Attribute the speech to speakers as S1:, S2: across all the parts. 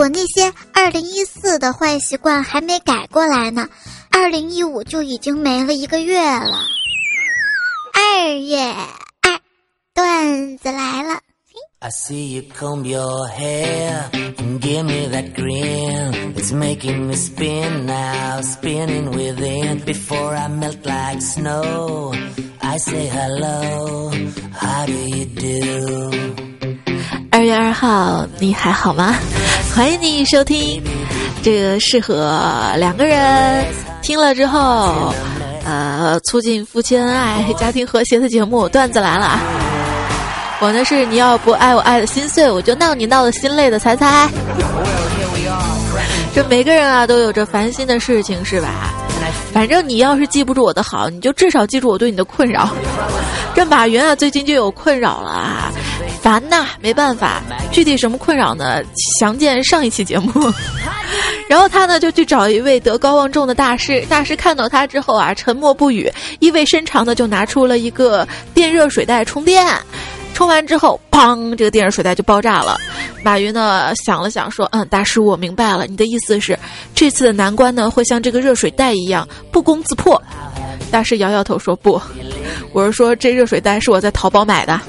S1: 我那些二零一四的坏习惯还没改过来呢，二零一五就已经没了一个月了。二月二，段子来了。I see you comb your hair and give me that grin. It's making me spin now, spinning within. Before I melt like snow, I say hello, how do you do? 二月二号，你还好吗？欢迎你收听这个适合两个人听了之后，呃，促进夫妻恩爱、家庭和谐的节目。段子来了啊。我呢是你要不爱我爱的心碎，我就闹你闹的心累的猜猜。这每个人啊都有着烦心的事情是吧？反正你要是记不住我的好，你就至少记住我对你的困扰。这马云啊最近就有困扰了啊，烦呐，没办法，具体什么困扰呢？详见上一期节目。然后他呢就去找一位德高望重的大师，大师看到他之后啊沉默不语，意味深长的就拿出了一个电热水袋充电。充完之后，砰！这个电热水袋就爆炸了。马云呢想了想，说：“嗯，大师，我明白了，你的意思是，这次的难关呢会像这个热水袋一样不攻自破。”大师摇摇头说：“不，我是说这热水袋是我在淘宝买的。”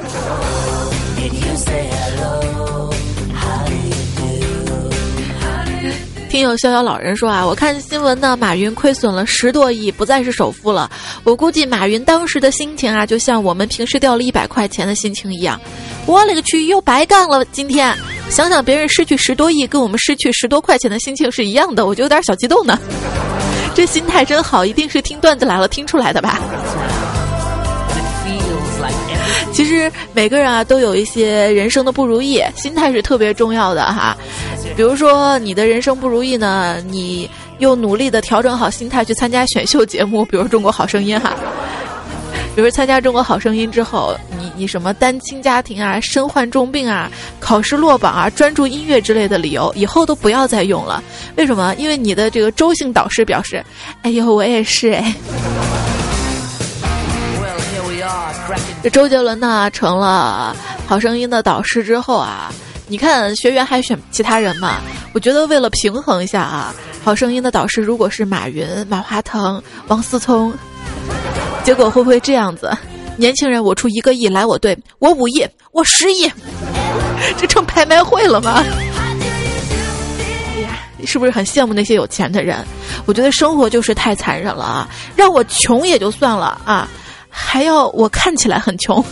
S1: 听友逍遥老人说啊，我看新闻呢，马云亏损了十多亿，不再是首富了。我估计马云当时的心情啊，就像我们平时掉了一百块钱的心情一样。我勒个去，又白干了！今天想想别人失去十多亿，跟我们失去十多块钱的心情是一样的，我就有点小激动呢。这心态真好，一定是听段子来了听出来的吧。其实每个人啊都有一些人生的不如意，心态是特别重要的哈。比如说你的人生不如意呢，你又努力的调整好心态去参加选秀节目，比如《中国好声音》哈。比如参加《中国好声音》之后，你你什么单亲家庭啊、身患重病啊、考试落榜啊、专注音乐之类的理由，以后都不要再用了。为什么？因为你的这个周姓导师表示：“哎呦，我也是哎。”这周杰伦呢成了好声音的导师之后啊，你看学员还选其他人嘛？我觉得为了平衡一下啊，好声音的导师如果是马云、马化腾、王思聪，结果会不会这样子？年轻人，我出一个亿来我队，我五亿，我十亿，这成拍卖会了吗？呀，是不是很羡慕那些有钱的人？我觉得生活就是太残忍了啊！让我穷也就算了啊。还要我看起来很穷？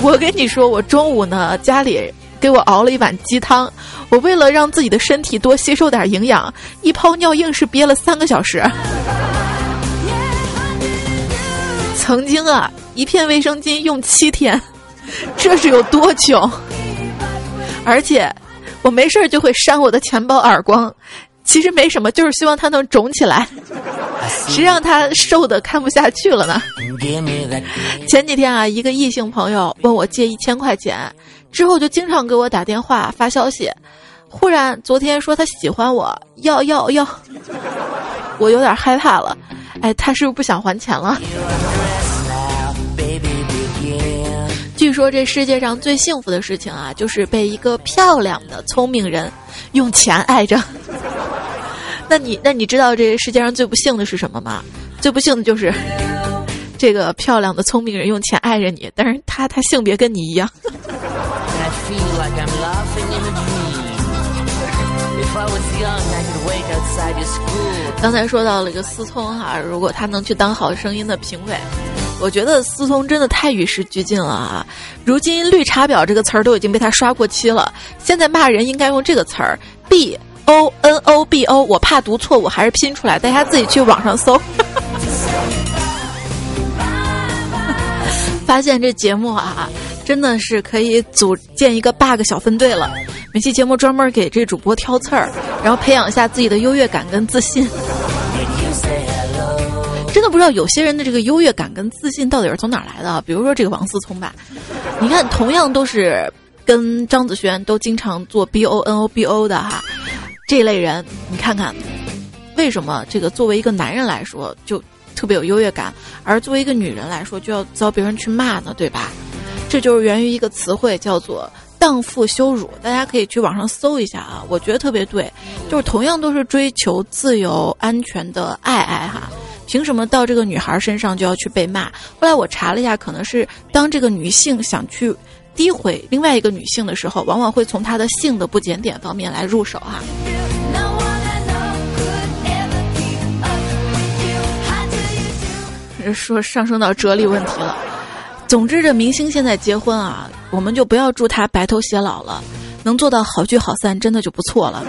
S1: 我跟你说，我中午呢家里给我熬了一碗鸡汤，我为了让自己的身体多吸收点营养，一泡尿硬是憋了三个小时。曾经啊，一片卫生巾用七天，这是有多穷？而且我没事儿就会扇我的钱包耳光。其实没什么，就是希望他能肿起来。谁让他瘦的看不下去了呢？前几天啊，一个异性朋友问我借一千块钱，之后就经常给我打电话发消息。忽然昨天说他喜欢我，要要要，我有点害怕了。哎，他是不是不想还钱了？据说这世界上最幸福的事情啊，就是被一个漂亮的聪明人用钱爱着。那你那你知道这世界上最不幸的是什么吗？最不幸的就是这个漂亮的聪明人用钱爱着你，但是他他性别跟你一样。刚才说到了一个思聪哈，如果他能去当好声音的评委，我觉得思聪真的太与时俱进了啊！如今“绿茶婊”这个词儿都已经被他刷过期了，现在骂人应该用这个词儿 “b”。O N O B O，我怕读错误，还是拼出来。大家自己去网上搜。发现这节目啊，真的是可以组建一个 bug 小分队了。每期节目专门给这主播挑刺儿，然后培养一下自己的优越感跟自信。真的不知道有些人的这个优越感跟自信到底是从哪来的？比如说这个王思聪吧，你看，同样都是跟张子萱都经常做 B O N O B O 的哈。这类人，你看看，为什么这个作为一个男人来说就特别有优越感，而作为一个女人来说就要遭别人去骂呢？对吧？这就是源于一个词汇，叫做荡妇羞辱，大家可以去网上搜一下啊，我觉得特别对，就是同样都是追求自由安全的爱爱哈，凭什么到这个女孩身上就要去被骂？后来我查了一下，可能是当这个女性想去诋毁另外一个女性的时候，往往会从她的性的不检点方面来入手哈。说上升到哲理问题了。总之，这明星现在结婚啊，我们就不要祝他白头偕老了，能做到好聚好散，真的就不错了。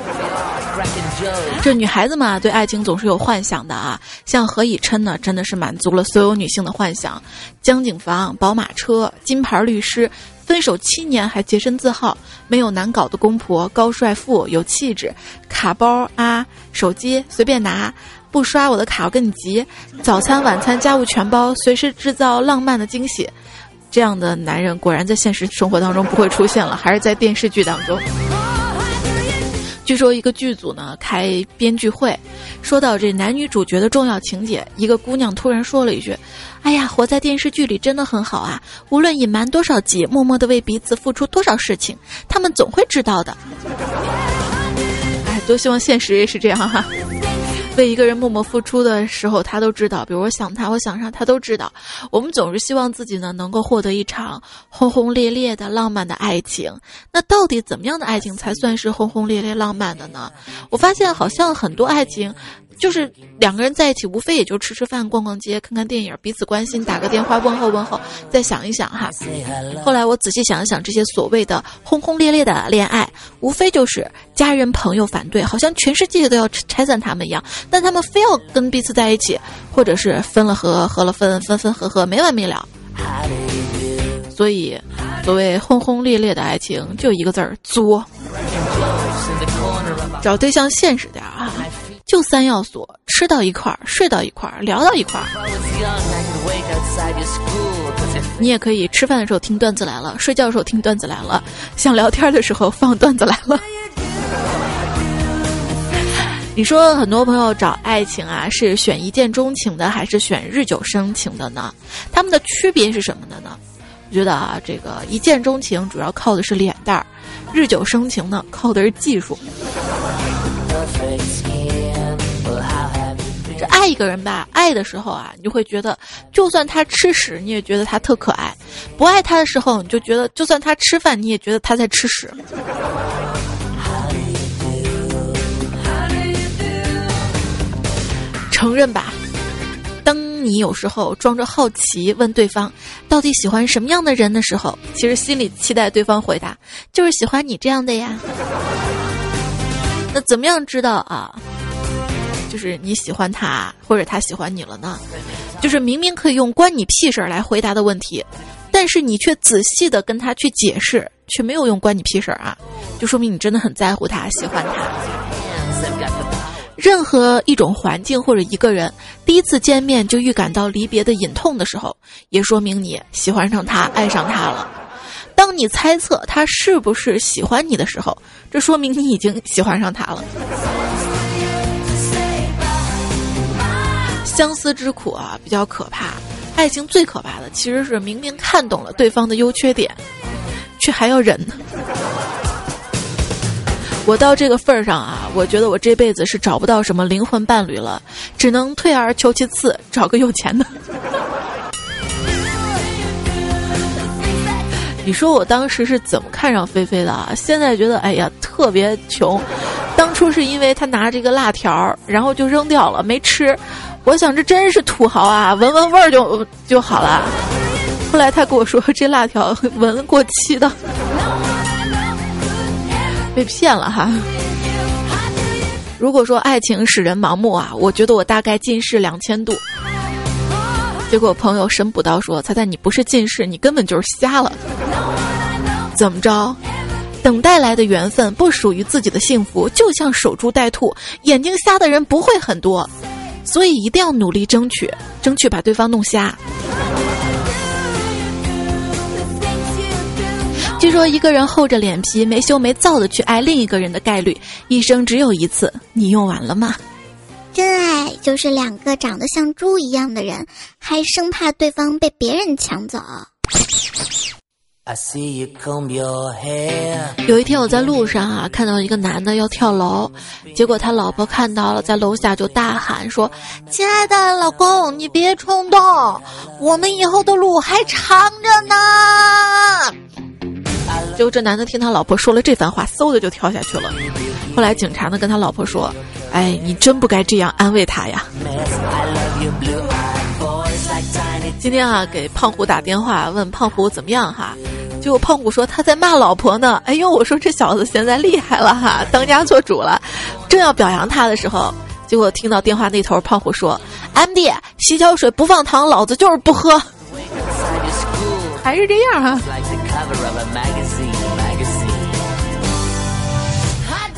S1: 这女孩子嘛，对爱情总是有幻想的啊。像何以琛呢，真的是满足了所有女性的幻想：江景房、宝马车、金牌律师，分手七年还洁身自好，没有难搞的公婆，高帅富有气质，卡包啊，手机随便拿。不刷我的卡，我跟你急。早餐、晚餐、家务全包，随时制造浪漫的惊喜。这样的男人果然在现实生活当中不会出现了，还是在电视剧当中。据说一个剧组呢开编剧会，说到这男女主角的重要情节，一个姑娘突然说了一句：“哎呀，活在电视剧里真的很好啊！无论隐瞒多少集，默默的为彼此付出多少事情，他们总会知道的。”哎，多希望现实也是这样哈。为一个人默默付出的时候，他都知道。比如我想他，我想上，他都知道。我们总是希望自己呢能够获得一场轰轰烈烈的浪漫的爱情。那到底怎么样的爱情才算是轰轰烈烈浪漫的呢？我发现好像很多爱情。就是两个人在一起，无非也就吃吃饭、逛逛街、看看电影，彼此关心，打个电话问候问候，再想一想哈。后来我仔细想一想，这些所谓的轰轰烈烈的恋爱，无非就是家人朋友反对，好像全世界都要拆散他们一样，但他们非要跟彼此在一起，或者是分了合，合了分，分分合合，没完没了。所以，所谓轰轰烈烈的爱情，就一个字儿作。找对象现实点啊。就三要素：吃到一块儿，睡到一块儿，聊到一块儿。你也可以吃饭的时候听段子来了，睡觉的时候听段子来了，想聊天的时候放段子来了。你说很多朋友找爱情啊，是选一见钟情的，还是选日久生情的呢？他们的区别是什么的呢？我觉得啊，这个一见钟情主要靠的是脸蛋儿，日久生情呢靠的是技术。这爱一个人吧，爱的时候啊，你就会觉得，就算他吃屎，你也觉得他特可爱；不爱他的时候，你就觉得，就算他吃饭，你也觉得他在吃屎。承认吧，当你有时候装着好奇问对方到底喜欢什么样的人的时候，其实心里期待对方回答，就是喜欢你这样的呀。那怎么样知道啊？就是你喜欢他，或者他喜欢你了呢？就是明明可以用“关你屁事儿”来回答的问题，但是你却仔细的跟他去解释，却没有用“关你屁事儿”啊，就说明你真的很在乎他，喜欢他。任何一种环境或者一个人，第一次见面就预感到离别的隐痛的时候，也说明你喜欢上他，爱上他了。当你猜测他是不是喜欢你的时候，这说明你已经喜欢上他了。相思之苦啊，比较可怕。爱情最可怕的其实是明明看懂了对方的优缺点，却还要忍呢。我到这个份儿上啊，我觉得我这辈子是找不到什么灵魂伴侣了，只能退而求其次，找个有钱的。你说我当时是怎么看上菲菲的啊？现在觉得哎呀特别穷，当初是因为他拿着一个辣条，然后就扔掉了，没吃。我想这真是土豪啊，闻闻味儿就就好了。后来他跟我说，这辣条闻过期的，被骗了哈。如果说爱情使人盲目啊，我觉得我大概近视两千度。结果朋友神补刀说：“猜猜你不是近视，你根本就是瞎了。”怎么着？等待来的缘分不属于自己的幸福，就像守株待兔，眼睛瞎的人不会很多。所以一定要努力争取，争取把对方弄瞎。据说一个人厚着脸皮、没羞没臊的去爱另一个人的概率，一生只有一次。你用完了吗？
S2: 真爱就是两个长得像猪一样的人，还生怕对方被别人抢走。
S1: 有一天我在路上啊，看到一个男的要跳楼，结果他老婆看到了，在楼下就大喊说：“亲爱的老公，你别冲动，我们以后的路还长着呢。”结果这男的听他老婆说了这番话，嗖的就跳下去了。后来警察呢跟他老婆说：“哎，你真不该这样安慰他呀。”今天啊，给胖虎打电话问胖虎怎么样哈，结果胖虎说他在骂老婆呢。哎呦，我说这小子现在厉害了哈，当家做主了。正要表扬他的时候，结果听到电话那头胖虎说：“MD，洗脚水不放糖，老子就是不喝。”还是这样哈。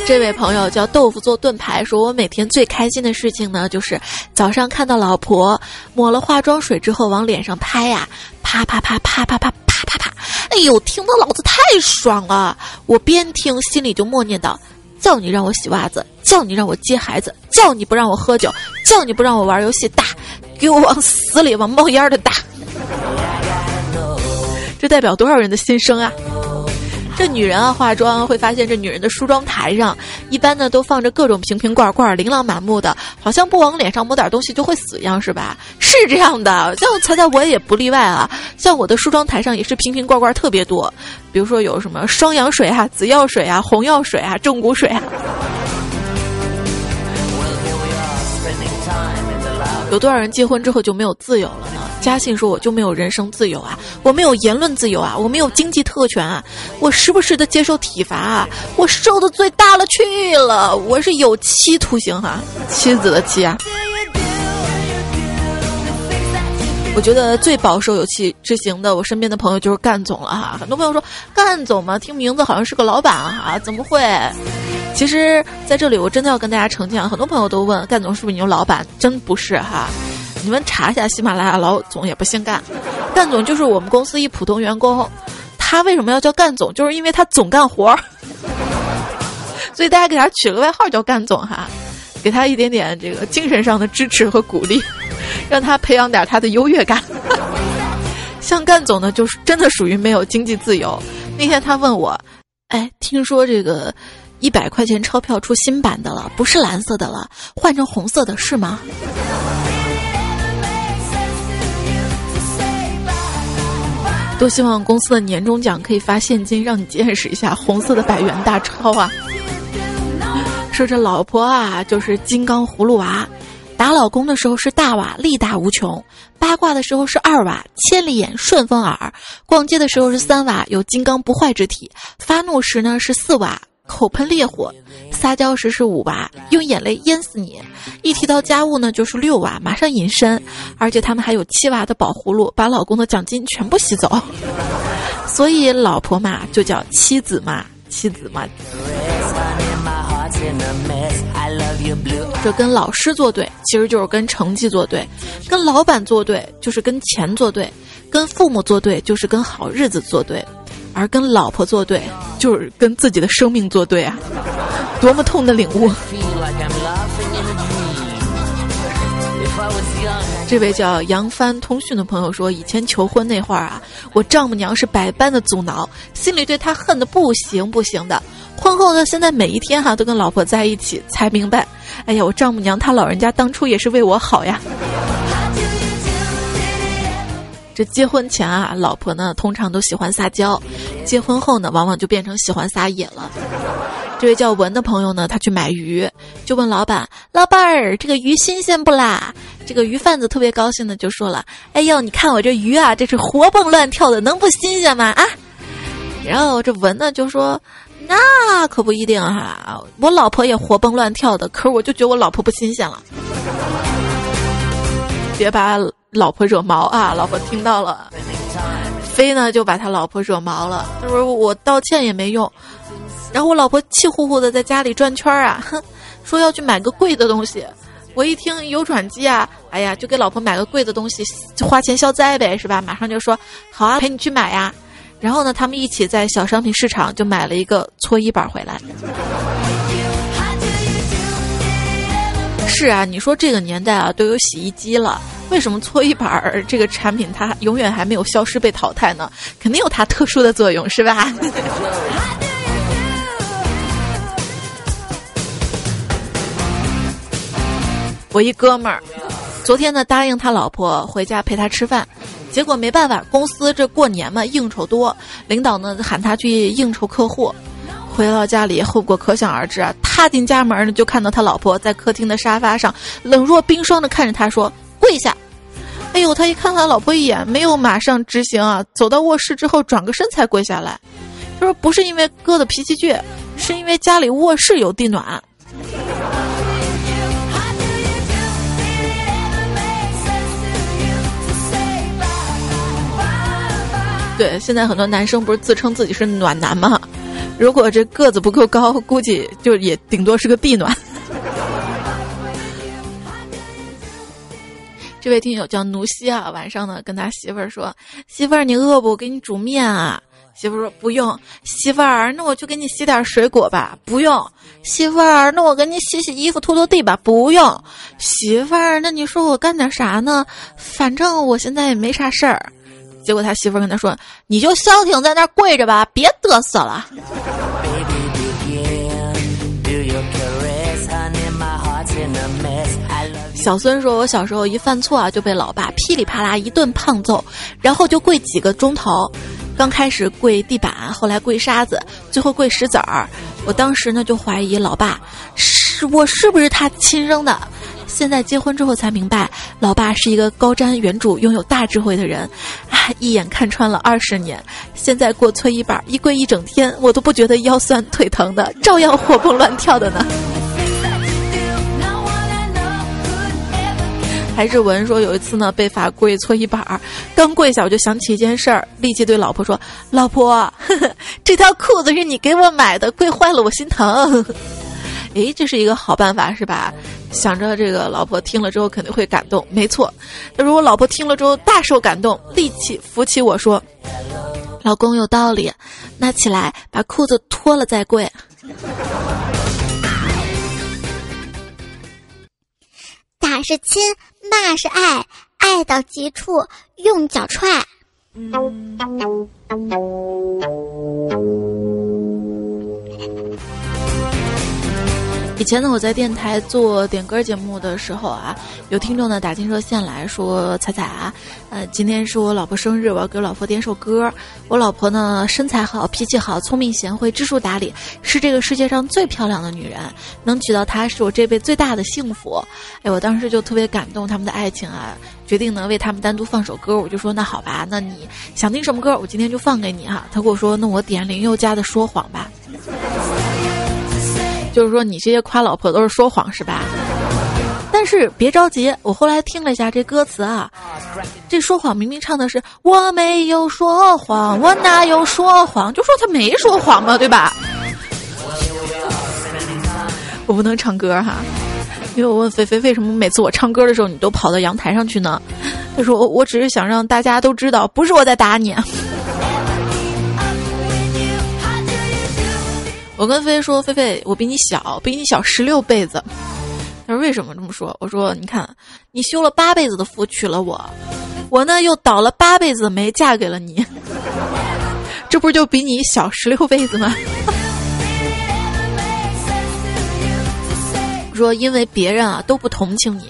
S1: 这位朋友叫豆腐做盾牌，说我每天最开心的事情呢，就是早上看到老婆抹了化妆水之后往脸上拍呀，啪啪啪啪啪啪。哎呦，听得老子太爽了！我边听心里就默念道：叫你让我洗袜子，叫你让我接孩子，叫你不让我喝酒，叫你不让我玩游戏，打，给我往死里往冒烟的打！这代表多少人的心声啊！这女人啊，化妆会发现这女人的梳妆台上，一般呢都放着各种瓶瓶罐罐，琳琅满目的，好像不往脸上抹点东西就会死一样，是吧？是这样的，像猜猜我也不例外啊。像我的梳妆台上也是瓶瓶罐罐特别多，比如说有什么双氧水啊、紫药水啊、红药水啊、正骨水啊。有多少人结婚之后就没有自由了呢？嘉信说：“我就没有人生自由啊，我没有言论自由啊，我没有经济特权啊，我时不时的接受体罚啊，我受的罪大了去了，我是有期徒刑哈，妻子的妻啊。”我觉得最保守有期执行的，我身边的朋友就是干总了哈。很多朋友说干总嘛，听名字好像是个老板哈，怎么会？其实在这里我真的要跟大家澄清，很多朋友都问干总是不是你有老板，真不是哈。你们查一下喜马拉雅老总也不姓干，干总就是我们公司一普通员工。他为什么要叫干总？就是因为他总干活儿，所以大家给他取个外号叫干总哈，给他一点点这个精神上的支持和鼓励。让他培养点他的优越感。像干总呢，就是真的属于没有经济自由。那天他问我：“哎，听说这个一百块钱钞票出新版的了，不是蓝色的了，换成红色的是吗？”多希望公司的年终奖可以发现金，让你见识一下红色的百元大钞啊！说这老婆啊，就是金刚葫芦娃。打老公的时候是大瓦，力大无穷；八卦的时候是二瓦，千里眼，顺风耳；逛街的时候是三瓦，有金刚不坏之体；发怒时呢是四瓦，口喷烈火；撒娇时是五瓦，用眼泪淹死你；一提到家务呢就是六瓦，马上隐身；而且他们还有七瓦的宝葫芦，把老公的奖金全部吸走。所以老婆嘛就叫妻子嘛，妻子嘛。这跟老师作对，其实就是跟成绩作对；跟老板作对，就是跟钱作对；跟父母作对，就是跟好日子作对；而跟老婆作对，就是跟自己的生命作对啊！多么痛的领悟！这位叫杨帆通讯的朋友说：“以前求婚那会儿啊，我丈母娘是百般的阻挠，心里对他恨得不行不行的。婚后呢，现在每一天哈都跟老婆在一起，才明白，哎呀，我丈母娘她老人家当初也是为我好呀。这结婚前啊，老婆呢通常都喜欢撒娇，结婚后呢，往往就变成喜欢撒野了。”这位叫文的朋友呢，他去买鱼，就问老板：“老板儿，这个鱼新鲜不啦？”这个鱼贩子特别高兴的就说了：“哎呦，你看我这鱼啊，这是活蹦乱跳的，能不新鲜吗？啊！”然后这文呢就说：“那可不一定哈，我老婆也活蹦乱跳的，可是我就觉得我老婆不新鲜了。别把老婆惹毛啊！老婆听到了，飞呢就把他老婆惹毛了，他说我道歉也没用。”然后我老婆气呼呼的在家里转圈啊，哼，说要去买个贵的东西。我一听有转机啊，哎呀，就给老婆买个贵的东西，花钱消灾呗，是吧？马上就说好啊，陪你去买呀。然后呢，他们一起在小商品市场就买了一个搓衣板回来。是啊，你说这个年代啊都有洗衣机了，为什么搓衣板儿这个产品它永远还没有消失被淘汰呢？肯定有它特殊的作用，是吧？我一哥们儿，昨天呢答应他老婆回家陪他吃饭，结果没办法，公司这过年嘛应酬多，领导呢喊他去应酬客户。回到家里，后果可想而知啊！踏进家门呢，就看到他老婆在客厅的沙发上冷若冰霜的看着他说：“跪下。”哎呦，他一看他老婆一眼，没有马上执行啊，走到卧室之后转个身才跪下来。他说：“不是因为哥的脾气倔，是因为家里卧室有地暖。”对，现在很多男生不是自称自己是暖男吗？如果这个子不够高，估计就也顶多是个地暖。这位听友叫奴西啊，晚上呢跟他媳妇儿说：“媳妇儿，你饿不？我给你煮面啊。”媳妇儿说：“不用。”媳妇儿，那我去给你洗点水果吧。不用。媳妇儿，那我给你洗洗衣服、拖拖地吧。不用。媳妇儿，那你说我干点啥呢？反正我现在也没啥事儿。结果他媳妇跟他说：“你就消停在那儿跪着吧，别嘚瑟了。”小孙说：“我小时候一犯错啊，就被老爸噼里啪啦一顿胖揍，然后就跪几个钟头。刚开始跪地板，后来跪沙子，最后跪石子儿。我当时呢就怀疑老爸是我是不是他亲生的。”现在结婚之后才明白，老爸是一个高瞻远瞩、拥有大智慧的人，啊，一眼看穿了二十年。现在过搓衣板一跪一整天，我都不觉得腰酸腿疼的，照样活蹦乱跳的呢。还是文说有一次呢，被罚跪搓衣板儿，刚跪下我就想起一件事儿，立即对老婆说：“老婆，呵 呵这条裤子是你给我买的，跪坏了我心疼。”诶，这是一个好办法，是吧？想着这个老婆听了之后肯定会感动，没错。那如果老婆听了之后大受感动，立即扶起我说：“老公有道理，那起来把裤子脱了再跪。”
S2: 打是亲，骂是爱，爱到极处用脚踹。
S1: 以前呢，我在电台做点歌节目的时候啊，有听众呢打进热线来说：“彩彩啊，呃，今天是我老婆生日，我要给老婆点首歌。我老婆呢身材好，脾气好，聪明贤惠，知书达理，是这个世界上最漂亮的女人。能娶到她是我这辈子最大的幸福。哎，我当时就特别感动他们的爱情啊，决定呢为他们单独放首歌。我就说那好吧，那你想听什么歌，我今天就放给你哈。他跟我说那我点林宥嘉的《说谎》吧。”就是说，你这些夸老婆都是说谎是吧？但是别着急，我后来听了一下这歌词啊，这说谎明明唱的是我没有说谎，我哪有说谎？就说他没说谎嘛，对吧？我不能唱歌哈，因为我问菲菲为什么每次我唱歌的时候你都跑到阳台上去呢？他说我我只是想让大家都知道，不是我在打你。我跟菲菲说：“菲菲，我比你小，比你小十六辈子。”他说：“为什么这么说？”我说：“你看，你修了八辈子的福娶了我，我呢又倒了八辈子霉嫁给了你，这不就比你小十六辈子吗？” 说：“因为别人啊都不同情你，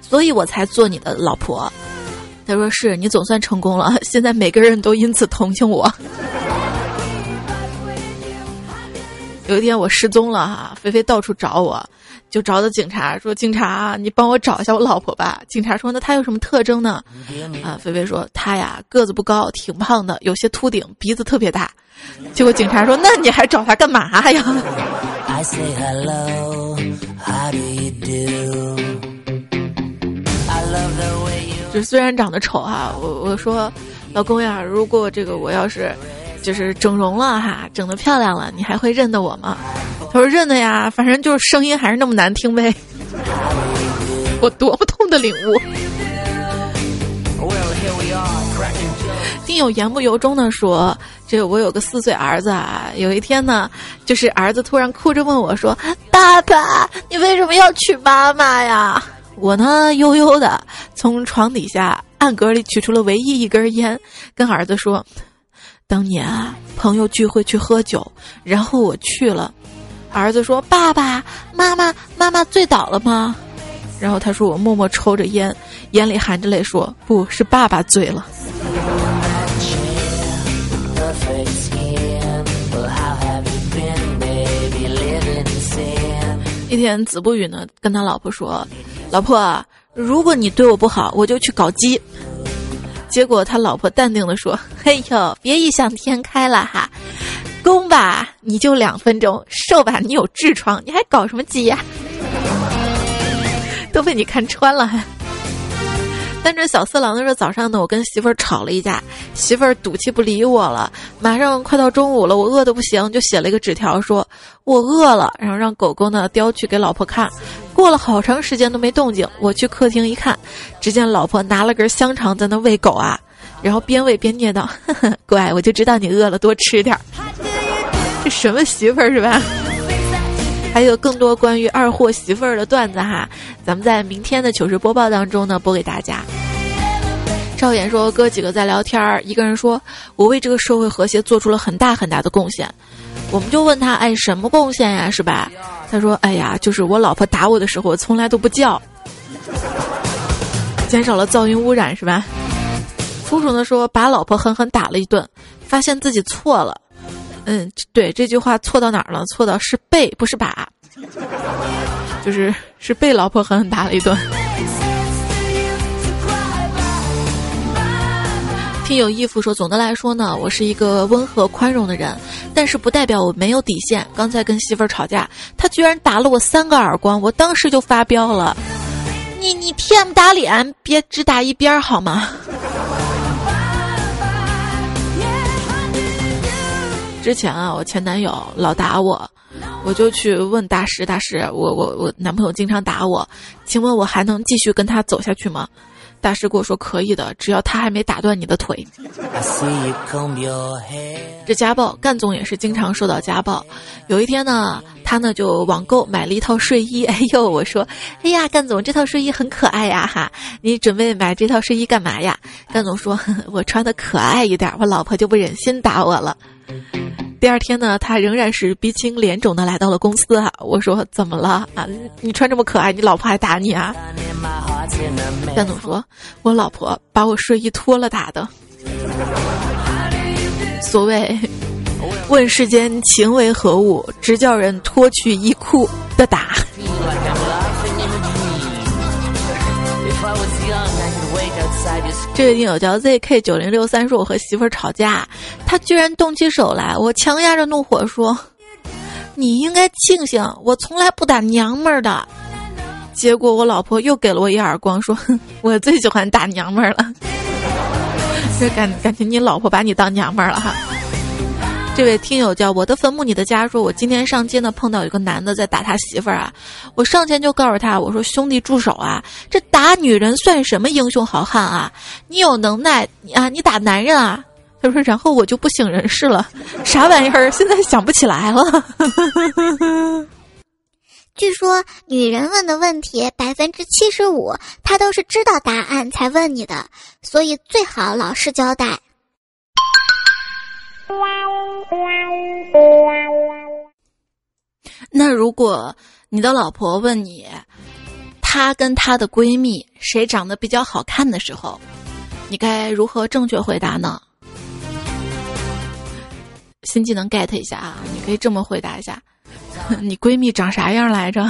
S1: 所以我才做你的老婆。”他说：“是你总算成功了，现在每个人都因此同情我。”有一天我失踪了哈，菲菲到处找我，就找到警察说：“警察，你帮我找一下我老婆吧。”警察说：“那她有什么特征呢？”啊，菲菲说：“她呀，个子不高，挺胖的，有些秃顶，鼻子特别大。”结果警察说：“那你还找她干嘛呀？”就虽然长得丑哈，我我说，老公呀，如果这个我要是。就是整容了哈，整的漂亮了，你还会认得我吗？他说认得呀，反正就是声音还是那么难听呗。我多么痛的领悟！听友言不由衷的说：“这我有个四岁儿子啊，有一天呢，就是儿子突然哭着问我说：‘爸爸，你为什么要娶妈妈呀？’我呢，悠悠的从床底下暗格里取出了唯一一根烟，跟儿子说：“当年啊，朋友聚会去喝酒，然后我去了。”儿子说：“爸爸妈妈，妈妈醉倒了吗？”然后他说：“我默默抽着烟，眼里含着泪说，不是爸爸醉了。”一天，子不语呢跟他老婆说：“老婆，如果你对我不好，我就去搞基。”结果他老婆淡定的说：“嘿呦，别异想天开了哈，攻吧你就两分钟，受吧你有痔疮，你还搞什么基呀？都被你看穿了还。”但这小色狼的时候早上呢，我跟媳妇儿吵了一架，媳妇儿赌气不理我了。马上快到中午了，我饿得不行，就写了一个纸条，说我饿了，然后让狗狗呢叼去给老婆看。过了好长时间都没动静，我去客厅一看，只见老婆拿了根香肠在那喂狗啊，然后边喂边念叨：“，乖，我就知道你饿了，多吃点儿。”这什么媳妇儿是吧？还有更多关于二货媳妇儿的段子哈，咱们在明天的糗事播报当中呢播给大家。赵岩说：“哥几个在聊天儿，一个人说，我为这个社会和谐做出了很大很大的贡献。我们就问他，哎，什么贡献呀？是吧？他说，哎呀，就是我老婆打我的时候，我从来都不叫，减少了噪音污染，是吧？楚楚呢说，把老婆狠狠打了一顿，发现自己错了。”嗯，对，这句话错到哪儿了？错到是被，不是把，就是是被老婆狠狠打了一顿。听有义父说，总的来说呢，我是一个温和宽容的人，但是不代表我没有底线。刚才跟媳妇儿吵架，他居然打了我三个耳光，我当时就发飙了。你你天不打脸，别只打一边好吗？之前啊，我前男友老打我，我就去问大师，大师，我我我男朋友经常打我，请问我还能继续跟他走下去吗？大师跟我说可以的，只要他还没打断你的腿。这家暴，干总也是经常受到家暴。有一天呢，他呢就网购买了一套睡衣，哎呦，我说，哎呀，干总这套睡衣很可爱呀哈，你准备买这套睡衣干嘛呀？干总说，我穿的可爱一点，我老婆就不忍心打我了。第二天呢，他仍然是鼻青脸肿的来到了公司啊。我说怎么了啊？你穿这么可爱，你老婆还打你啊？干总说，我老婆把我睡衣脱了打的。所谓问世间情为何物，直叫人脱去衣裤的打。这位听友叫 zk 九零六三，说我和媳妇儿吵架，他居然动起手来，我强压着怒火说：“你应该庆幸，我从来不打娘们儿的。”结果我老婆又给了我一耳光，说：“我最喜欢打娘们儿了。”这感感觉你老婆把你当娘们儿了哈。这位听友叫我的坟墓你的家，说我今天上街呢碰到有个男的在打他媳妇儿啊，我上前就告诉他，我说兄弟住手啊，这打女人算什么英雄好汉啊？你有能耐啊，你打男人啊？他说，然后我就不省人事了，啥玩意儿？现在想不起来了。
S2: 据说女人问的问题百分之七十五，她都是知道答案才问你的，所以最好老实交代。
S1: 那如果你的老婆问你，她跟她的闺蜜谁长得比较好看的时候，你该如何正确回答呢？新技能 get 一下啊！你可以这么回答一下：你闺蜜长啥样来着？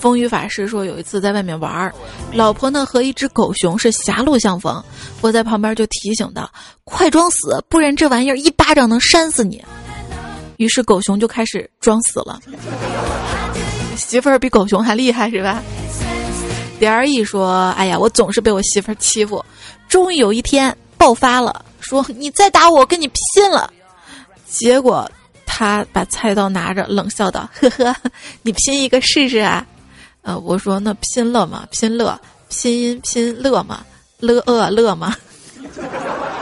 S1: 风雨法师说，有一次在外面玩儿，老婆呢和一只狗熊是狭路相逢，我在旁边就提醒道：“快装死，不然这玩意儿一巴掌能扇死你。”于是狗熊就开始装死了。媳妇儿比狗熊还厉害是吧点儿一说：“哎呀，我总是被我媳妇儿欺负，终于有一天爆发了，说你再打我，跟你拼了。”结果他把菜刀拿着，冷笑道：“呵呵，你拼一个试试啊？”呃，我说那拼乐吗？拼乐，拼音拼乐吗？乐呃乐吗？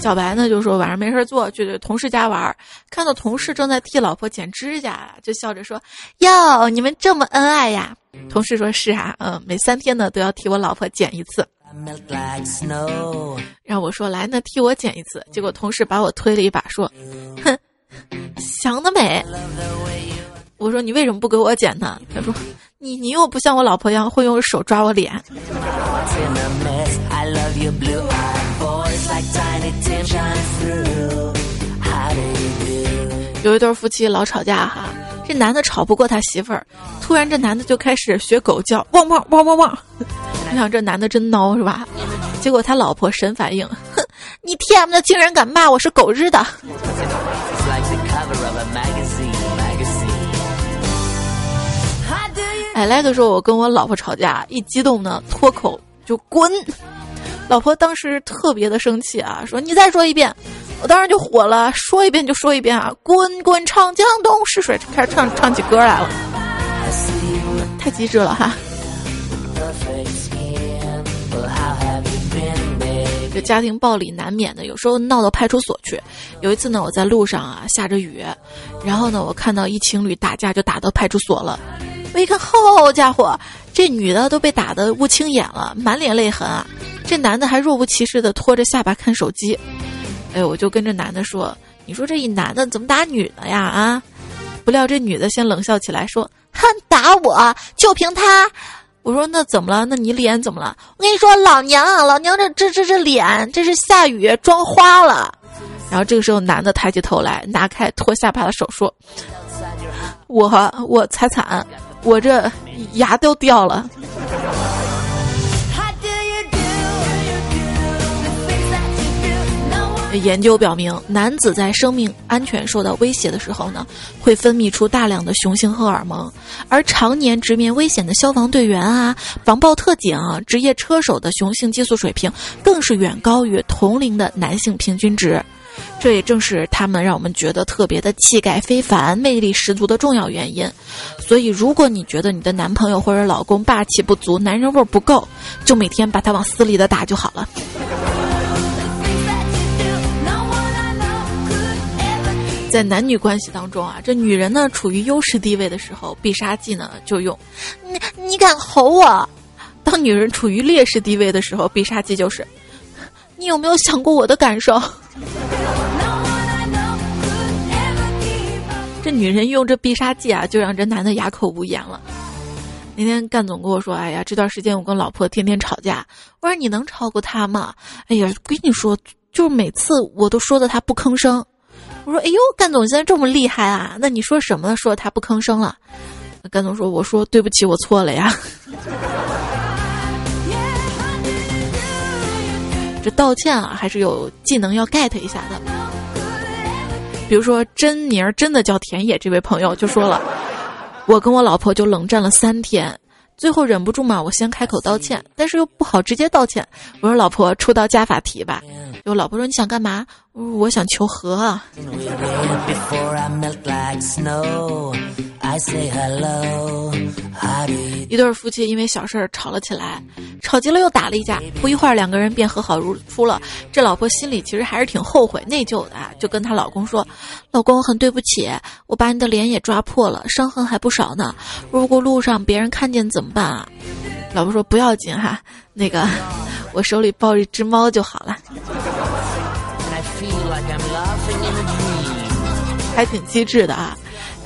S1: 小白呢就说晚上没事做，去同事家玩，看到同事正在替老婆剪指甲，就笑着说：“哟，你们这么恩爱呀？”同事说是啊，嗯，每三天呢都要替我老婆剪一次。让我说来，那替我剪一次。结果同事把我推了一把，说：“哼，想得美。”我说：“你为什么不给我剪呢？”他说：“你你又不像我老婆一样会用手抓我脸。”有一对夫妻老吵架哈，这男的吵不过他媳妇儿，突然这男的就开始学狗叫，汪汪汪汪汪。你 想这男的真孬是吧？结果他老婆神反应，哼，你 TM 的竟然敢骂我是狗日的！哎，来个说，我跟我老婆吵架，一激动呢，脱口就滚。老婆当时特别的生气啊，说你再说一遍，我当时就火了，说一遍就说一遍啊，滚滚长江东逝水，开始唱唱起歌来了，太机智了哈。这家庭暴力难免的，有时候闹到派出所去。有一次呢，我在路上啊，下着雨，然后呢，我看到一情侣打架，就打到派出所了。我一看，好家伙，这女的都被打得不青眼了，满脸泪痕啊！这男的还若无其事的拖着下巴看手机。哎，我就跟这男的说：“你说这一男的怎么打女的呀？啊！”不料这女的先冷笑起来说：“哼，打我就凭他。”我说：“那怎么了？那你脸怎么了？”我跟你说，老娘，老娘这这这这脸，这是下雨妆花了。然后这个时候，男的抬起头来，拿开拖下巴的手说：“我我才惨。”我这牙都掉了。研究表明，男子在生命安全受到威胁的时候呢，会分泌出大量的雄性荷尔蒙，而常年直面危险的消防队员啊、防暴特警、职业车手的雄性激素水平，更是远高于同龄的男性平均值。这也正是他们让我们觉得特别的气概非凡、魅力十足的重要原因。所以，如果你觉得你的男朋友或者老公霸气不足、男人味不够，就每天把他往死里的打就好了。在男女关系当中啊，这女人呢处于优势地位的时候，必杀技呢就用你你敢吼我；当女人处于劣势地位的时候，必杀技就是你有没有想过我的感受？这女人用这必杀技啊，就让这男的哑口无言了。那天干总跟我说：“哎呀，这段时间我跟老婆天天吵架。”我说：“你能超过他吗？”哎呀，跟你说，就是每次我都说的他不吭声。我说：“哎呦，干总现在这么厉害啊？那你说什么说他不吭声了？”干总说：“我说对不起，我错了呀。”这道歉啊，还是有技能要 get 一下的。比如说真名真的叫田野这位朋友就说了，我跟我老婆就冷战了三天，最后忍不住嘛，我先开口道歉，但是又不好直接道歉。我说老婆出道加法题吧，就老婆说你想干嘛？我想求和。啊。一对夫妻因为小事儿吵了起来，吵急了又打了一架，不一会儿两个人便和好如初了。这老婆心里其实还是挺后悔、内疚的，就跟她老公说：“老公，很对不起，我把你的脸也抓破了，伤痕还不少呢。如果路上别人看见怎么办啊？”老婆说：“不要紧哈，那个我手里抱一只猫就好了。”还挺机智的啊。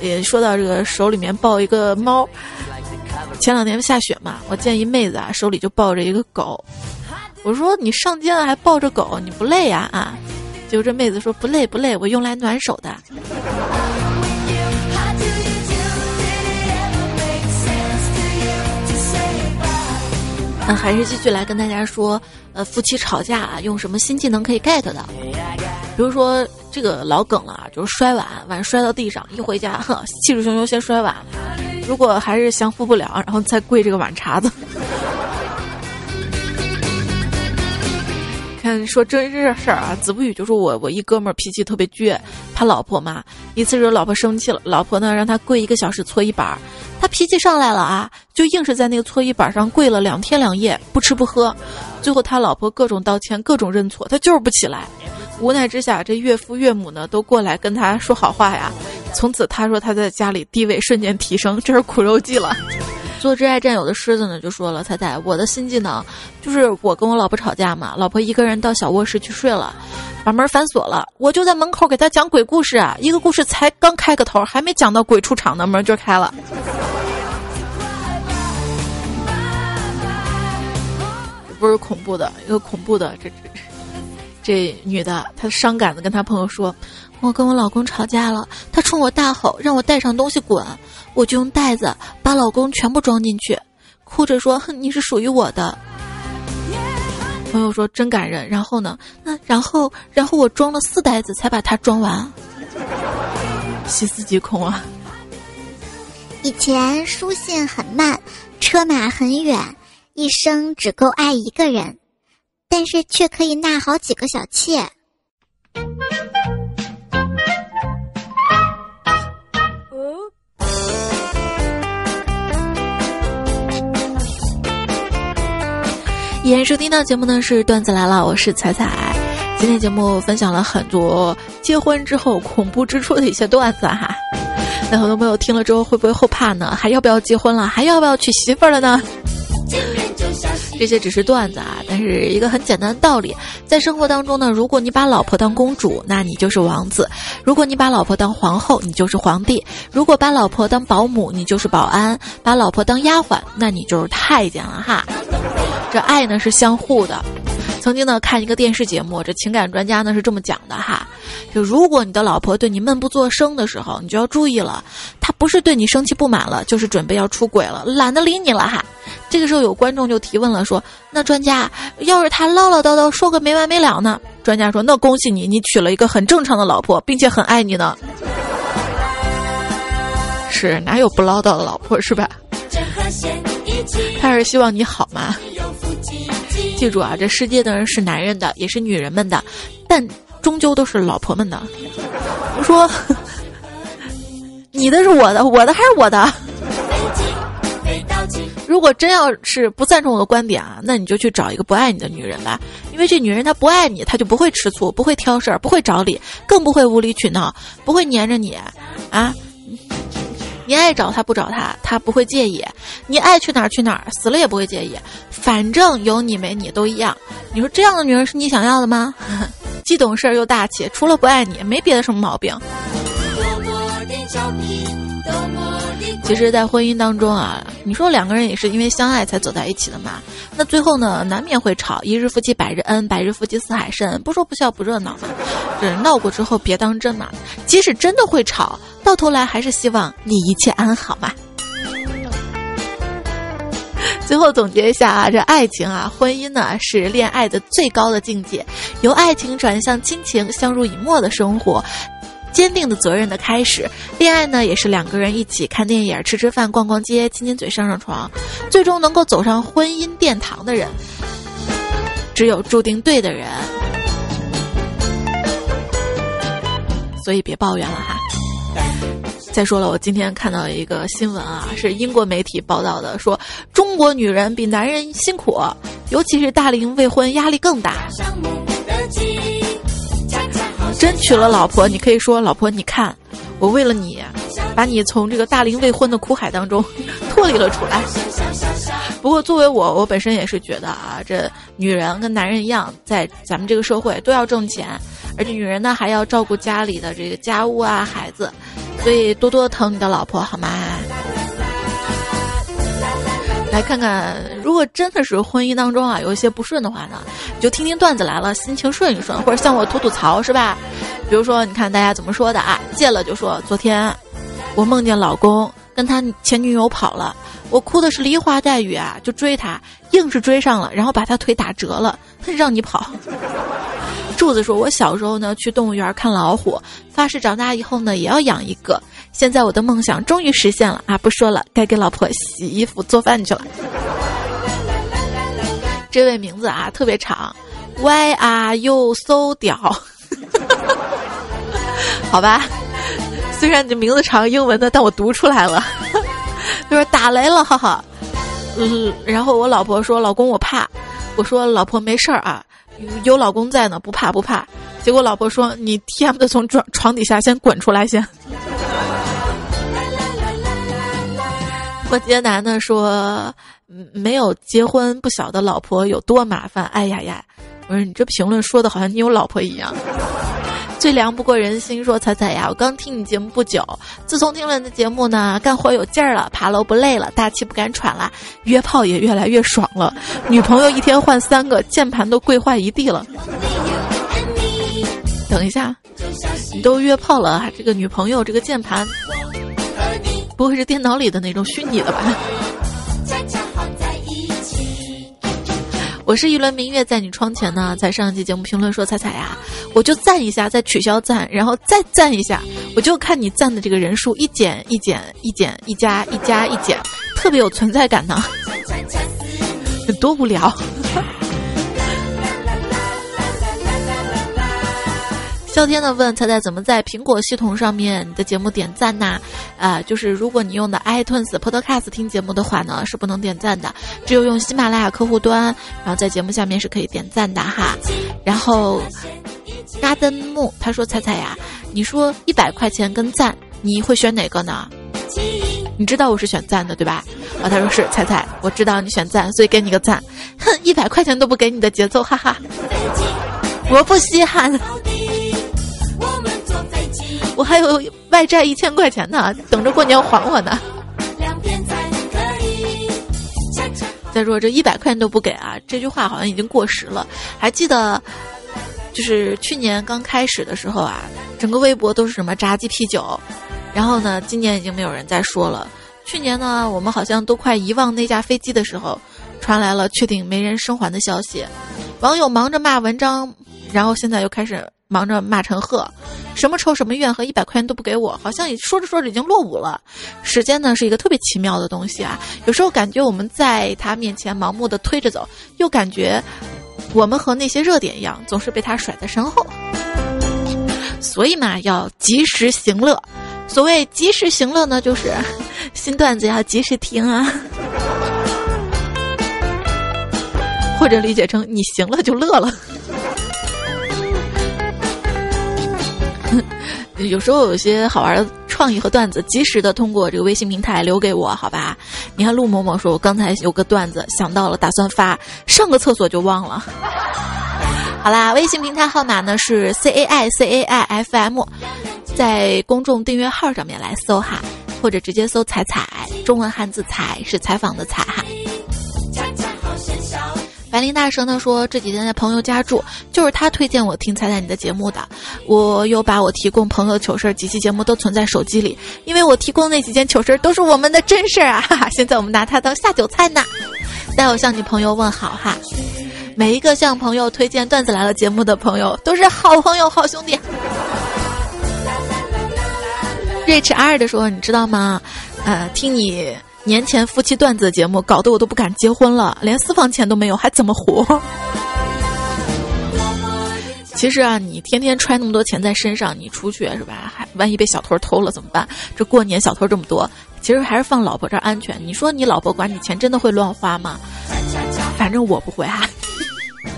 S1: 也说到这个手里面抱一个猫，前两天下雪嘛，我见一妹子啊手里就抱着一个狗，我说你上街了还抱着狗，你不累呀啊？结果这妹子说不累不累，我用来暖手的。那还是继续来跟大家说，呃，夫妻吵架啊，用什么新技能可以 get 的？比如说这个老梗了，就是摔碗，碗摔到地上，一回家，呵，气势汹汹先摔碗。如果还是降服不了，然后再跪这个碗碴子。看说真事儿啊，子不语就说我我一哥们儿脾气特别倔，他老婆嘛，一次惹老婆生气了，老婆呢让他跪一个小时搓衣板儿，他脾气上来了啊，就硬是在那个搓衣板上跪了两天两夜，不吃不喝，最后他老婆各种道歉，各种认错，他就是不起来。无奈之下，这岳父岳母呢都过来跟他说好话呀。从此他说他在家里地位瞬间提升，这是苦肉计了。做挚爱战友的狮子呢就说了：“彩彩，我的新技能就是我跟我老婆吵架嘛，老婆一个人到小卧室去睡了，把门反锁了，我就在门口给她讲鬼故事啊。一个故事才刚开个头，还没讲到鬼出场呢，门就开了。不是恐怖的，一个恐怖的，这这这女的，她伤感的跟她朋友说：“我跟我老公吵架了，他冲我大吼，让我带上东西滚。”我就用袋子把老公全部装进去，哭着说：“哼你是属于我的。”朋友说：“真感人。”然后呢？那然后，然后我装了四袋子才把它装完，细思极恐啊！
S2: 以前书信很慢，车马很远，一生只够爱一个人，但是却可以纳好几个小妾。
S1: 依然收听到节目呢是段子来了，我是彩彩。今天节目分享了很多结婚之后恐怖之处的一些段子哈。那很多朋友听了之后会不会后怕呢？还要不要结婚了？还要不要娶媳妇了呢？这些只是段子啊，但是一个很简单的道理，在生活当中呢，如果你把老婆当公主，那你就是王子；如果你把老婆当皇后，你就是皇帝；如果把老婆当保姆，你就是保安；把老婆当丫鬟，那你就是太监了哈。这爱呢是相互的。曾经呢看一个电视节目，这情感专家呢是这么讲的哈，就如果你的老婆对你闷不作声的时候，你就要注意了，她不是对你生气不满了，就是准备要出轨了，懒得理你了哈。这个时候有观众就提问了，说那专家要是他唠唠叨叨说个没完没了呢？专家说那恭喜你，你娶了一个很正常的老婆，并且很爱你呢。是哪有不唠叨的老婆是吧？他是希望你好吗？记住啊，这世界的人是男人的，也是女人们的，但终究都是老婆们的。我说，你的是我的，我的还是我的。如果真要是不赞同我的观点啊，那你就去找一个不爱你的女人吧，因为这女人她不爱你，她就不会吃醋，不会挑事儿，不会找理，更不会无理取闹，不会黏着你，啊。你爱找她不找她，她不会介意；你爱去哪儿去哪儿，死了也不会介意。反正有你没你都一样。你说这样的女人是你想要的吗？既懂事又大气，除了不爱你，没别的什么毛病。其实，在婚姻当中啊，你说两个人也是因为相爱才走在一起的嘛。那最后呢，难免会吵。一日夫妻百日恩，百日夫妻似海深。不说不笑不热闹嘛。这闹过之后别当真嘛。即使真的会吵，到头来还是希望你一切安好嘛。最后总结一下啊，这爱情啊，婚姻呢是恋爱的最高的境界，由爱情转向亲情，相濡以沫的生活。坚定的责任的开始，恋爱呢也是两个人一起看电影、吃吃饭、逛逛街、亲亲嘴、上上床，最终能够走上婚姻殿堂的人，只有注定对的人。所以别抱怨了哈。再说了，我今天看到一个新闻啊，是英国媒体报道的，说中国女人比男人辛苦，尤其是大龄未婚，压力更大。真娶了老婆，你可以说老婆，你看，我为了你，把你从这个大龄未婚的苦海当中 脱离了出来。不过作为我，我本身也是觉得啊，这女人跟男人一样，在咱们这个社会都要挣钱，而且女人呢还要照顾家里的这个家务啊、孩子，所以多多疼你的老婆好吗？来看看，如果真的是婚姻当中啊有一些不顺的话呢，就听听段子来了，心情顺一顺，或者向我吐吐槽，是吧？比如说，你看大家怎么说的啊？见了就说昨天我梦见老公跟他前女友跑了，我哭的是梨花带雨啊，就追他，硬是追上了，然后把他腿打折了，让你跑。柱子说：“我小时候呢去动物园看老虎，发誓长大以后呢也要养一个。现在我的梦想终于实现了啊！不说了，该给老婆洗衣服做饭去了。”这位名字啊特别长，Why are you so 屌？好吧，虽然你名字长英文的，但我读出来了。就是打雷了，哈哈。嗯，然后我老婆说：“老公，我怕。”我说：“老婆没事儿啊。”有老公在呢，不怕不怕。结果老婆说：“你 T M 的从床床底下先滚出来先。”过街男的说：“没有结婚不晓得老婆有多麻烦。”哎呀呀！我说你这评论说的好像你有老婆一样。最凉不过人心，说彩彩呀，我刚听你节目不久，自从听了你的节目呢，干活有劲儿了，爬楼不累了，大气不敢喘了，约炮也越来越爽了，女朋友一天换三个，键盘都跪坏一地了。等一下，你都约炮了，这个女朋友这个键盘，不会是电脑里的那种虚拟的吧？我是一轮明月在你窗前呢，在上一期节目评论说彩彩呀，我就赞一下，再取消赞，然后再赞一下，我就看你赞的这个人数一减一减一减一加一加一减，特别有存在感呢，多无聊。笑天的问彩彩怎么在苹果系统上面你的节目点赞呐？啊，就是如果你用的 iTunes Podcast 听节目的话呢，是不能点赞的，只有用喜马拉雅客户端，然后在节目下面是可以点赞的哈。然后扎登木他说彩彩呀，你说一百块钱跟赞，你会选哪个呢？你知道我是选赞的对吧？啊，他说是彩彩，我知道你选赞，所以给你个赞。哼，一百块钱都不给你的节奏，哈哈，我不稀罕。我还有外债一千块钱呢，等着过年还我呢。再说这一百块钱都不给啊，这句话好像已经过时了。还记得，就是去年刚开始的时候啊，整个微博都是什么炸鸡啤酒，然后呢，今年已经没有人再说了。去年呢，我们好像都快遗忘那架飞机的时候，传来了确定没人生还的消息，网友忙着骂文章，然后现在又开始。忙着骂陈赫，什么仇什么怨和一百块钱都不给我，好像也说着说着已经落伍了。时间呢是一个特别奇妙的东西啊，有时候感觉我们在他面前盲目的推着走，又感觉我们和那些热点一样，总是被他甩在身后。所以嘛，要及时行乐。所谓及时行乐呢，就是 新段子要及时听啊，或者理解成你行了就乐了。有时候有些好玩的创意和段子，及时的通过这个微信平台留给我，好吧？你看陆某某说，我刚才有个段子想到了，打算发，上个厕所就忘了。好啦，微信平台号码呢是 C A I C A I F M，在公众订阅号上面来搜哈，或者直接搜“彩彩”，中文汉字“彩”是采访的“采”哈。白灵大蛇呢说这几天在朋友家住，就是他推荐我听猜猜你的节目的。我有把我提供朋友糗事儿几期节目都存在手机里，因为我提供那几件糗事都是我们的真事儿啊！哈哈，现在我们拿它当下酒菜呢。待我向你朋友问好哈，每一个向朋友推荐段子来了节目的朋友都是好朋友好兄弟。Rich R 的说你知道吗？呃，听你。年前夫妻段子节目搞得我都不敢结婚了，连私房钱都没有，还怎么活？其实啊，你天天揣那么多钱在身上，你出去是吧？还万一被小偷偷了怎么办？这过年小偷这么多，其实还是放老婆这儿安全。你说你老婆管你钱真的会乱花吗？反正我不会哈。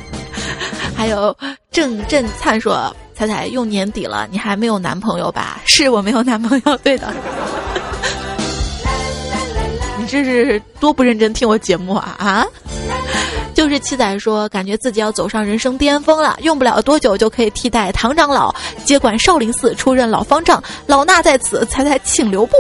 S1: 还有郑振灿说：“彩彩又年底了，你还没有男朋友吧？”是我没有男朋友，对的。这是多不认真听我节目啊啊！就是七仔说，感觉自己要走上人生巅峰了，用不了多久就可以替代唐长老接管少林寺，出任老方丈。老衲在此，彩彩请留步。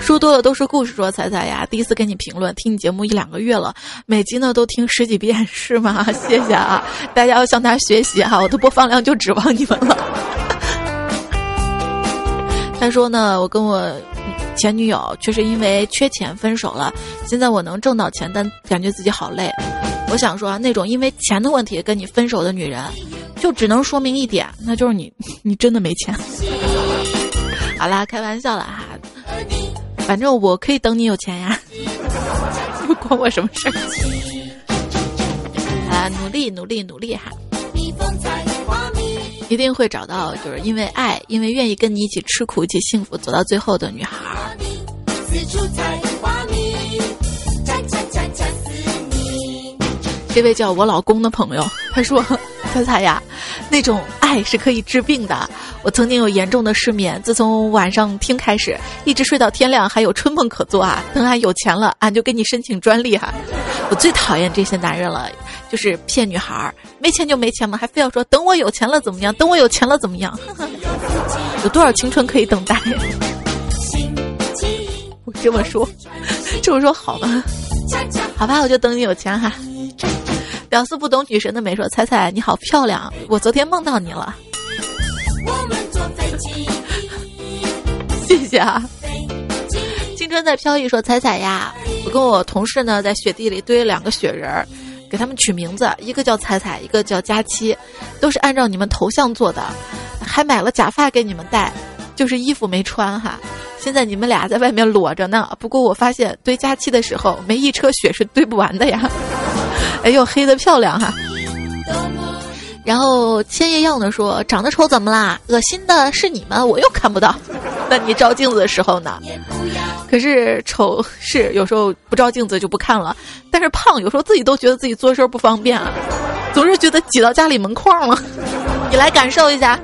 S1: 说多了都是故事，说彩彩呀，第一次给你评论，听你节目一两个月了，每集呢都听十几遍，是吗？谢谢啊，大家要向他学习哈，我的播放量就指望你们了。他说呢，我跟我前女友确实因为缺钱分手了。现在我能挣到钱，但感觉自己好累。我想说，那种因为钱的问题跟你分手的女人，就只能说明一点，那就是你，你真的没钱。好啦，开玩笑了哈，反正我可以等你有钱呀，关我什么事儿？啊，努力努力努力哈。一定会找到，就是因为爱，因为愿意跟你一起吃苦一起幸福走到最后的女孩儿。这位叫我老公的朋友，他说。彩彩呀，那种爱是可以治病的。我曾经有严重的失眠，自从晚上听开始，一直睡到天亮，还有春梦可做啊。等俺有钱了，俺就给你申请专利哈。我最讨厌这些男人了，就是骗女孩儿，没钱就没钱嘛，还非要说等我有钱了怎么样？等我有钱了怎么样？有多少青春可以等待？我这么说，这么说好吗？”好吧，我就等你有钱哈。屌丝不懂女神的美，说彩彩你好漂亮，我昨天梦到你了。谢谢啊。青春在飘逸说彩彩呀，我跟我同事呢在雪地里堆了两个雪人儿，给他们取名字，一个叫彩彩，一个叫佳期，都是按照你们头像做的，还买了假发给你们戴，就是衣服没穿哈。现在你们俩在外面裸着呢，不过我发现堆假期的时候没一车雪是堆不完的呀。哎呦，黑的漂亮哈。然后千叶样的说：“长得丑怎么啦？恶心的是你们，我又看不到。那你照镜子的时候呢？可是丑是有时候不照镜子就不看了，但是胖有时候自己都觉得自己做事不方便啊，总是觉得挤到家里门框了。你来感受一下。”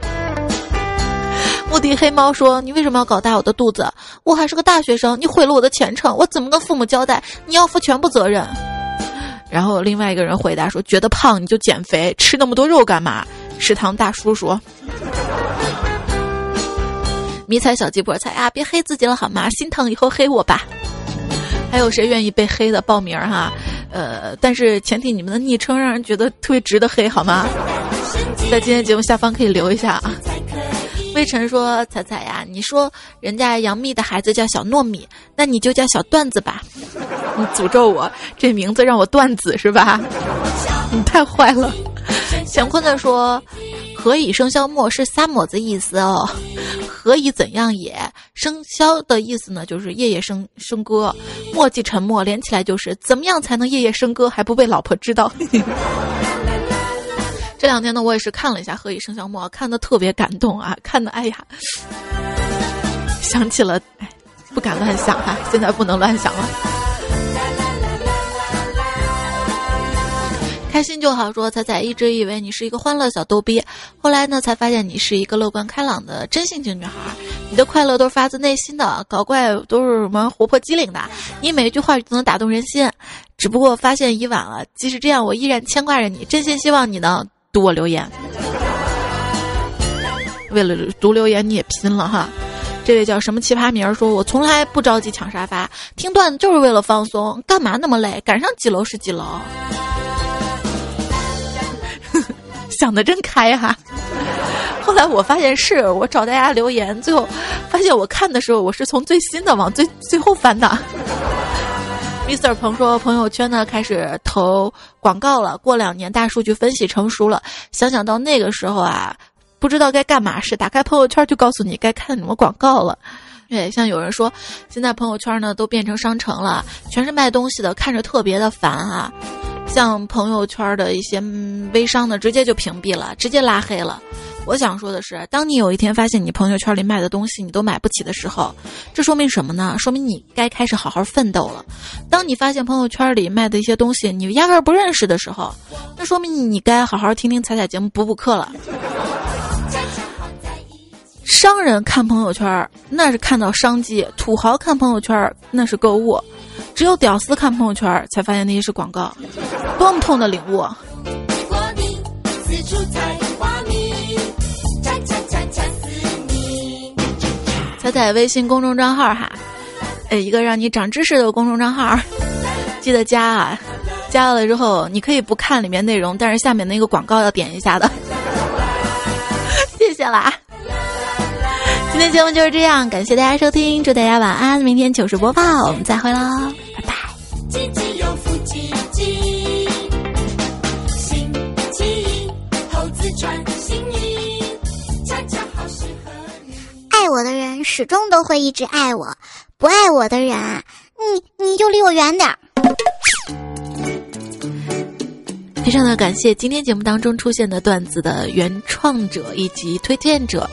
S1: 目的黑猫说：“你为什么要搞大我的肚子？我还是个大学生，你毁了我的前程，我怎么跟父母交代？你要负全部责任。”然后另外一个人回答说：“觉得胖你就减肥，吃那么多肉干嘛？”食堂大叔说：“迷彩小鸡菠菜呀，别黑自己了好吗？心疼以后黑我吧。”还有谁愿意被黑的报名哈？呃，但是前提你们的昵称让人觉得特别值得黑好吗？在今天节目下方可以留一下啊。魏晨说：“彩彩呀，你说人家杨幂的孩子叫小糯米，那你就叫小段子吧。你诅咒我这名字让我断子是吧？你太坏了。”乾坤的说：“何以笙箫默是三抹子意思哦。何以怎样也笙箫的意思呢？就是夜夜笙笙歌，默即沉默，连起来就是怎么样才能夜夜笙歌还不被老婆知道？” 这两天呢，我也是看了一下《何以笙箫默》，看的特别感动啊！看的，哎呀，想起了，哎，不敢乱想哈，现在不能乱想了。开心就好，说彩彩一直以为你是一个欢乐小逗逼，后来呢，才发现你是一个乐观开朗的真性情女孩。你的快乐都是发自内心的，搞怪都是什么活泼机灵的，你每一句话都能打动人心。只不过发现已晚了，即使这样，我依然牵挂着你，真心希望你能。读我留言，为了读留言你也拼了哈！这位叫什么奇葩名儿说：“我从来不着急抢沙发，听段子就是为了放松，干嘛那么累？赶上几楼是几楼。”想的真开哈！后来我发现是我找大家留言，最后发现我看的时候我是从最新的往最最后翻的。Mr. 鹏说：“朋友圈呢开始投广告了，过两年大数据分析成熟了，想想到那个时候啊，不知道该干嘛是打开朋友圈就告诉你该看什么广告了。对，像有人说，现在朋友圈呢都变成商城了，全是卖东西的，看着特别的烦啊。像朋友圈的一些微商呢，直接就屏蔽了，直接拉黑了。”我想说的是，当你有一天发现你朋友圈里卖的东西你都买不起的时候，这说明什么呢？说明你该开始好好奋斗了。当你发现朋友圈里卖的一些东西你压根儿不认识的时候，那说明你该好好听听彩彩节目补补课了。商人看朋友圈那是看到商机，土豪看朋友圈那是购物，只有屌丝看朋友圈才发现那些是广告，多么痛的领悟！彩彩微信公众账号哈，哎，一个让你长知识的公众账号，记得加啊！加了之后，你可以不看里面内容，但是下面那个广告要点一下的。谢谢啦！今天节目就是这样，感谢大家收听，祝大家晚安，明天糗事播报，我们再会喽，拜拜。
S2: 爱我的人始终都会一直爱我，不爱我的人，你你就离我远点儿。
S1: 非常的感谢今天节目当中出现的段子的原创者以及推荐者。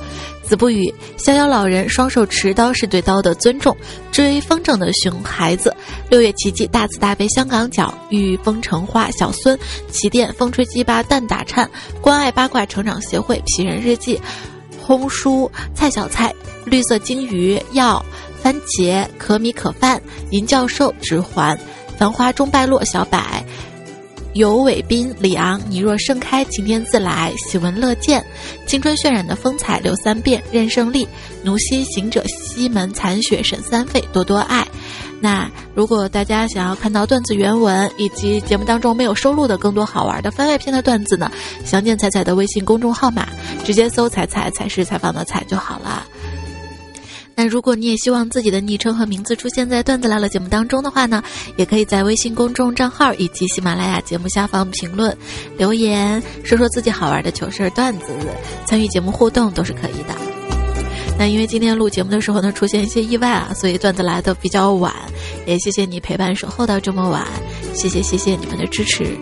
S1: 子不语，逍遥老人双手持刀是对刀的尊重。追风筝的熊孩子，六月奇迹大慈大悲香港脚，遇风城花小孙，起电风吹鸡巴蛋打颤，关爱八卦成长协会皮人日记，烘书蔡小菜，绿色金鱼药番茄可米可饭，银教授指环，繁花中败落小柏。尤伟斌、李昂，你若盛开，晴天自来。喜闻乐见，青春渲染的风采，刘三遍，任胜利，奴西行者，西门残雪，沈三费，多多爱。那如果大家想要看到段子原文以及节目当中没有收录的更多好玩的番外篇的段子呢？详见彩彩的微信公众号码，直接搜“彩彩”，才是采访的“彩”就好了。那如果你也希望自己的昵称和名字出现在段子来了节目当中的话呢，也可以在微信公众账号以及喜马拉雅节目下方评论留言，说说自己好玩的糗事段子，参与节目互动都是可以的。那因为今天录节目的时候呢，出现一些意外啊，所以段子来的比较晚，也谢谢你陪伴守候到这么晚，谢谢谢谢你们的支持。